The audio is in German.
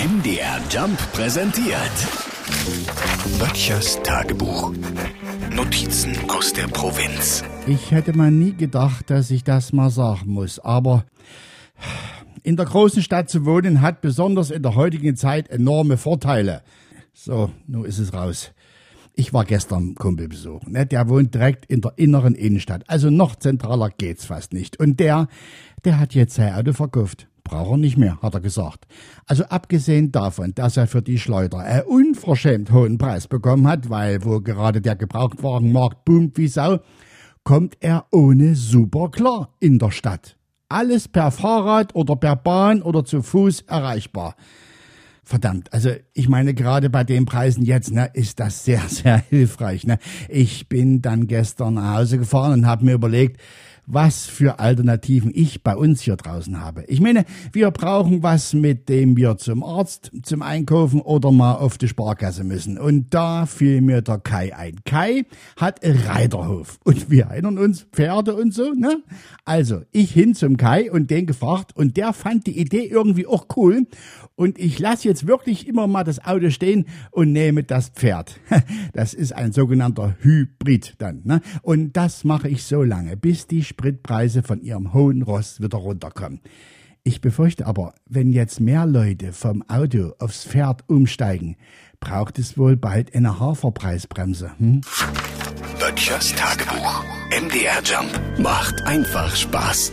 MDR Jump präsentiert. Böttchers Tagebuch. Notizen aus der Provinz. Ich hätte mal nie gedacht, dass ich das mal sagen muss, aber in der großen Stadt zu wohnen hat besonders in der heutigen Zeit enorme Vorteile. So, nun ist es raus. Ich war gestern Kumpel besuchen. Ne? Der wohnt direkt in der inneren Innenstadt. Also noch zentraler geht's fast nicht. Und der, der hat jetzt sein Auto verkauft. Braucht er nicht mehr, hat er gesagt. Also abgesehen davon, dass er für die Schleuder einen unverschämt hohen Preis bekommen hat, weil wo gerade der Gebrauchtwagenmarkt boomt wie Sau, kommt er ohne super klar in der Stadt. Alles per Fahrrad oder per Bahn oder zu Fuß erreichbar. Verdammt, also ich meine gerade bei den Preisen jetzt, ne, ist das sehr, sehr hilfreich. Ne? Ich bin dann gestern nach Hause gefahren und habe mir überlegt, was für Alternativen ich bei uns hier draußen habe. Ich meine, wir brauchen was, mit dem wir zum Arzt, zum Einkaufen oder mal auf die Sparkasse müssen. Und da fiel mir der Kai ein. Kai hat Reiterhof. Und wir erinnern uns, Pferde und so, ne? Also, ich hin zum Kai und den gefragt und der fand die Idee irgendwie auch cool. Und ich lasse jetzt wirklich immer mal das Auto stehen und nehme das Pferd. Das ist ein sogenannter Hybrid dann. Ne? Und das mache ich so lange, bis die Spritpreise von ihrem hohen Ross wieder runterkommen. Ich befürchte aber, wenn jetzt mehr Leute vom Auto aufs Pferd umsteigen, braucht es wohl bald eine Haferpreisbremse. Hm? Böttchers Tagebuch. MDR Jump macht einfach Spaß.